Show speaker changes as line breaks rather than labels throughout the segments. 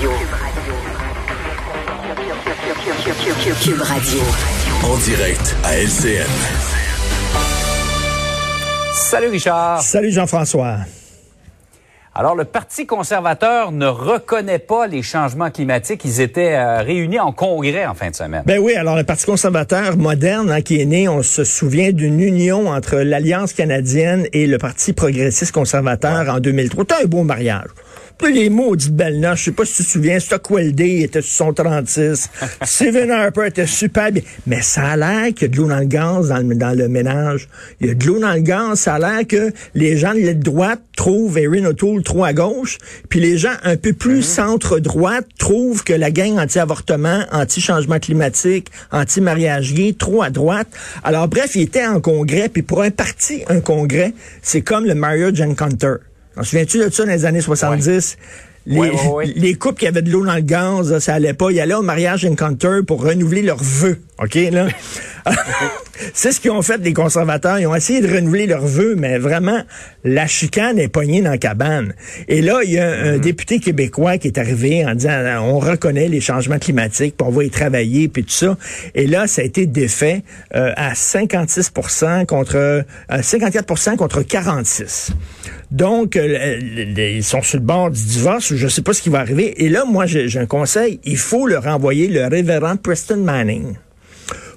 Radio. Cube Radio.
En direct à LCN.
Salut Richard.
Salut Jean-François.
Alors, le Parti conservateur ne reconnaît pas les changements climatiques. Ils étaient euh, réunis en congrès en fin de semaine.
Ben oui, alors le Parti conservateur moderne hein, qui est né, on se souvient d'une union entre l'Alliance canadienne et le Parti progressiste conservateur en 2003. C'était un beau mariage les mots de belle Je sais pas si tu te souviens, Stockwell Day était sur son 36. Stephen Harper était super bien. Mais ça a l'air qu'il y a de l'eau dans le gaz dans le, dans le ménage. Il y a de l'eau dans le gaz. Ça a l'air que les gens de l'aile droite trouvent Erin O'Toole trop à gauche. Puis les gens un peu plus mm-hmm. centre-droite trouvent que la gang anti-avortement, anti-changement climatique, anti-mariage gay, trop à droite. Alors bref, il était en congrès. Puis pour un parti, un congrès, c'est comme le Marriage Encounter. T'en souviens-tu de ça dans les années 70? Les, les, couples qui avaient de l'eau dans le gaz, ça allait pas. Ils allaient au mariage encounter pour renouveler leurs vœux. OK, là? c'est ce qu'ils ont fait les conservateurs. Ils ont essayé de renouveler leurs vœux, mais vraiment, la chicane est poignée dans la cabane. Et là, il y a un mm-hmm. député québécois qui est arrivé en disant, on reconnaît les changements climatiques, puis on va y travailler, puis tout ça. Et là, ça a été défait euh, à 56% contre 54% euh, contre 46. Donc, euh, ils sont sur le bord du divorce. Je ne sais pas ce qui va arriver. Et là, moi, j'ai un conseil. Il faut leur envoyer le révérend Preston Manning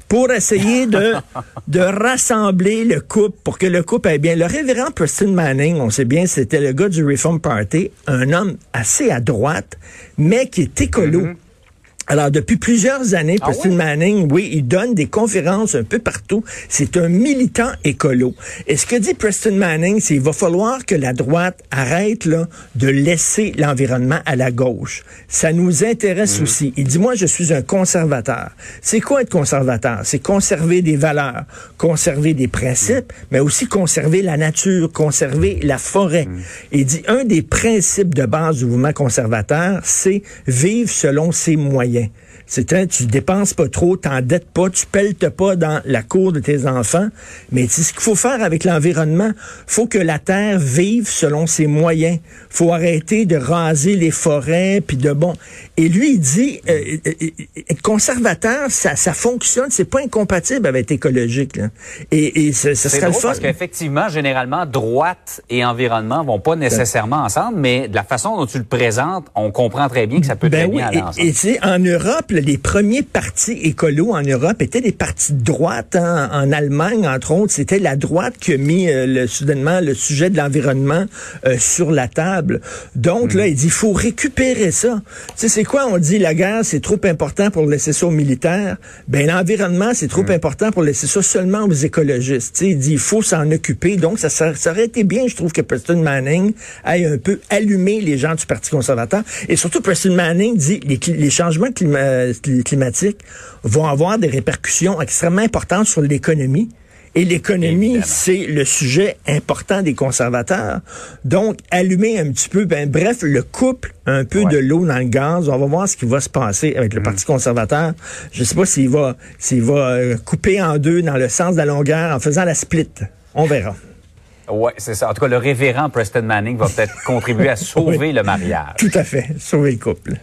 pour essayer de, de rassembler le couple, pour que le couple aille bien. Le révérend Preston Manning, on sait bien, c'était le gars du Reform Party, un homme assez à droite, mais qui est écolo. Mm-hmm. Alors, depuis plusieurs années, ah Preston Manning, oui, il donne des conférences un peu partout. C'est un militant écolo. Et ce que dit Preston Manning, c'est qu'il va falloir que la droite arrête là, de laisser l'environnement à la gauche. Ça nous intéresse mm. aussi. Il dit, moi, je suis un conservateur. C'est quoi être conservateur? C'est conserver des valeurs, conserver des principes, mais aussi conserver la nature, conserver la forêt. Mm. Il dit, un des principes de base du mouvement conservateur, c'est vivre selon ses moyens. C'est un, tu dépenses pas trop, t'endettes pas, tu pelletes pas dans la cour de tes enfants. Mais c'est ce qu'il faut faire avec l'environnement. Faut que la terre vive selon ses moyens. Faut arrêter de raser les forêts puis de bon. Et lui, il dit, euh, euh, euh, être conservateur, ça, ça fonctionne, c'est pas incompatible avec écologique. Et, et ça, serait le fun.
Parce qu'effectivement, généralement, droite et environnement vont pas nécessairement ensemble, mais de la façon dont tu le présentes, on comprend très bien que ça peut ben très bien aller ensemble.
Et, et en Europe, les premiers partis écolos en Europe étaient des partis de droite. Hein. En Allemagne, entre autres, c'était la droite qui a mis le, soudainement le sujet de l'environnement sur la table. Donc là, il dit, il faut récupérer ça. Tu sais, c'est quoi? On dit la guerre, c'est trop important pour laisser ça aux militaires? Ben, l'environnement, c'est trop hmm. important pour laisser ça seulement aux écologistes. il dit, il faut s'en occuper. Donc, ça, ça, aurait été bien, je trouve, que Preston Manning aille un peu allumer les gens du Parti conservateur. Et surtout, Preston Manning dit, les, les changements climatiques vont avoir des répercussions extrêmement importantes sur l'économie. Et l'économie, c'est le sujet important des conservateurs. Donc, allumer un petit peu, ben, bref, le couple, un peu de l'eau dans le gaz. On va voir ce qui va se passer avec le mm. Parti conservateur. Je ne sais pas s'il va, s'il va euh, couper en deux dans le sens de la longueur en faisant la split. On verra.
Oui, c'est ça. En tout cas, le révérend Preston Manning va peut-être contribuer à sauver le mariage.
Tout à fait, sauver le couple.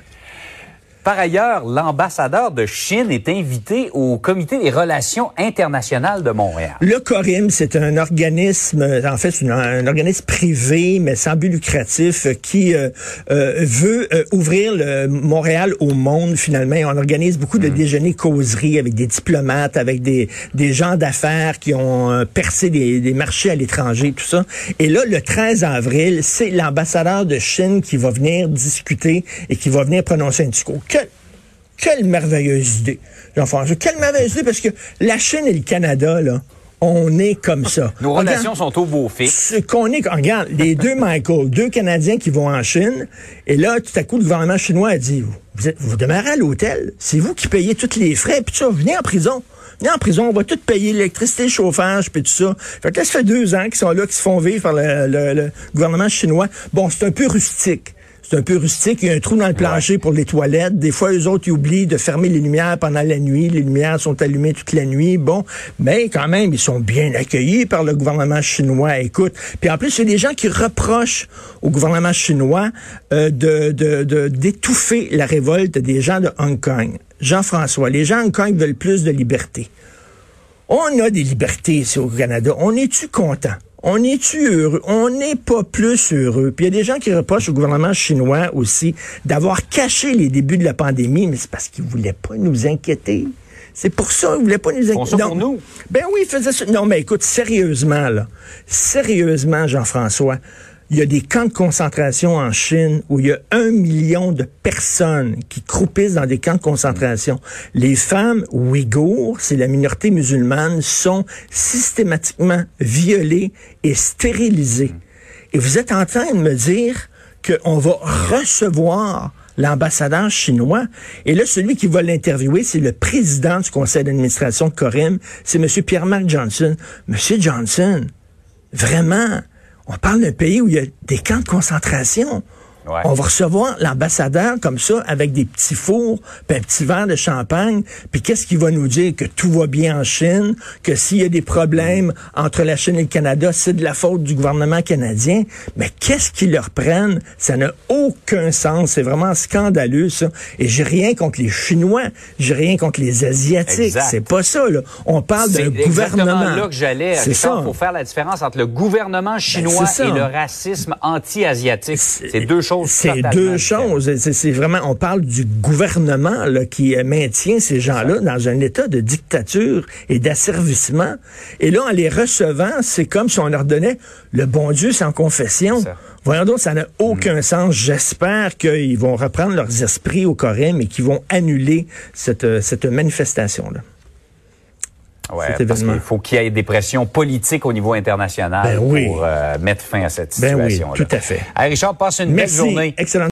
Par ailleurs, l'ambassadeur de Chine est invité au Comité des relations internationales de Montréal.
Le CORIM, c'est un organisme, en fait, un, organisme privé, mais sans but lucratif, qui euh, euh, veut euh, ouvrir le Montréal au monde, finalement. on organise beaucoup de hmm. déjeuners causeries avec des diplomates, avec des, des gens d'affaires qui ont percé des, des marchés à l'étranger, tout ça. Et là, le 13 avril, c'est l'ambassadeur de Chine qui va venir discuter et qui va venir prononcer un discours quelle merveilleuse idée, Jean-François. Quelle merveilleuse idée, parce que la Chine et le Canada, là, on est comme ça.
Nos relations sont au beau fixe.
Ce qu'on est, regarde, les deux Michael, deux Canadiens qui vont en Chine, et là, tout à coup, le gouvernement chinois a dit, vous, vous demeurez à l'hôtel, c'est vous qui payez tous les frais, puis ça, venez en prison. Venez en prison, on va tout payer l'électricité, le chauffage, puis tout ça. Fait que là, ça fait deux ans qu'ils sont là, qu'ils se font vivre par le, le gouvernement chinois. Bon, c'est un peu rustique. C'est un peu rustique. Il y a un trou dans le plancher pour les toilettes. Des fois, eux autres, ils oublient de fermer les lumières pendant la nuit. Les lumières sont allumées toute la nuit. Bon, mais quand même, ils sont bien accueillis par le gouvernement chinois. Écoute, puis en plus, il y a des gens qui reprochent au gouvernement chinois euh, de d'étouffer la révolte des gens de Hong Kong. Jean-François, les gens de Hong Kong veulent plus de liberté. On a des libertés ici au Canada. On est-tu content? On est-tu heureux? On n'est pas plus heureux. Puis il y a des gens qui reprochent au gouvernement chinois aussi d'avoir caché les débuts de la pandémie, mais c'est parce qu'ils voulaient pas nous inquiéter. C'est pour ça qu'ils voulaient pas nous inquiéter.
pour nous.
Ben oui, ils faisaient ça. Non, mais écoute, sérieusement, là. Sérieusement, Jean-François il y a des camps de concentration en Chine où il y a un million de personnes qui croupissent dans des camps de concentration. Les femmes ouïghours, c'est la minorité musulmane, sont systématiquement violées et stérilisées. Et vous êtes en train de me dire qu'on va recevoir l'ambassadeur chinois. Et là, celui qui va l'interviewer, c'est le président du conseil d'administration de Corim, c'est M. Pierre-Marc Johnson. Monsieur Johnson, vraiment, on parle d'un pays où il y a des camps de concentration. On va recevoir l'ambassadeur comme ça avec des petits fours, puis un petit verre de champagne, puis qu'est-ce qu'il va nous dire? Que tout va bien en Chine, que s'il y a des problèmes entre la Chine et le Canada, c'est de la faute du gouvernement canadien. Mais qu'est-ce qu'ils leur prennent? Ça n'a aucun sens. C'est vraiment scandaleux ça. Et j'ai rien contre les Chinois, j'ai rien contre les Asiatiques. C'est pas ça là. On parle d'un gouvernement.
C'est là que j'allais. C'est ça. Il faut faire la différence entre le gouvernement ben, chinois et le racisme anti-asiatique. C'est deux choses
c'est deux choses. C'est vraiment, on parle du gouvernement là, qui maintient ces gens-là dans un état de dictature et d'asservissement. Et là, en les recevant, c'est comme si on leur donnait le bon Dieu sans confession. Voyons donc, ça n'a aucun mm. sens. J'espère qu'ils vont reprendre leurs esprits au Coréen, mais qu'ils vont annuler cette, cette manifestation-là.
Ouais, parce qu'il faut qu'il y ait des pressions politiques au niveau international ben pour euh, mettre fin à cette situation.
Ben oui, tout à fait.
Richard, passe une belle journée.
Excellent.